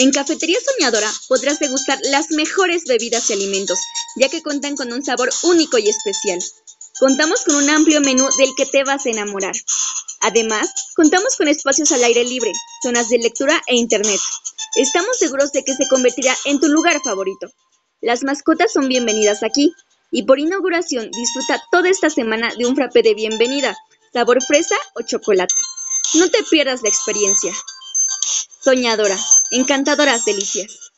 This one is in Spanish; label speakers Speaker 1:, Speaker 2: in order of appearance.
Speaker 1: En Cafetería Soñadora podrás degustar las mejores bebidas y alimentos, ya que cuentan con un sabor único y especial. Contamos con un amplio menú del que te vas a enamorar. Además, contamos con espacios al aire libre, zonas de lectura e internet. Estamos seguros de que se convertirá en tu lugar favorito. Las mascotas son bienvenidas aquí. Y por inauguración disfruta toda esta semana de un frappé de bienvenida, sabor fresa o chocolate. No te pierdas la experiencia. Soñadora, encantadoras delicias.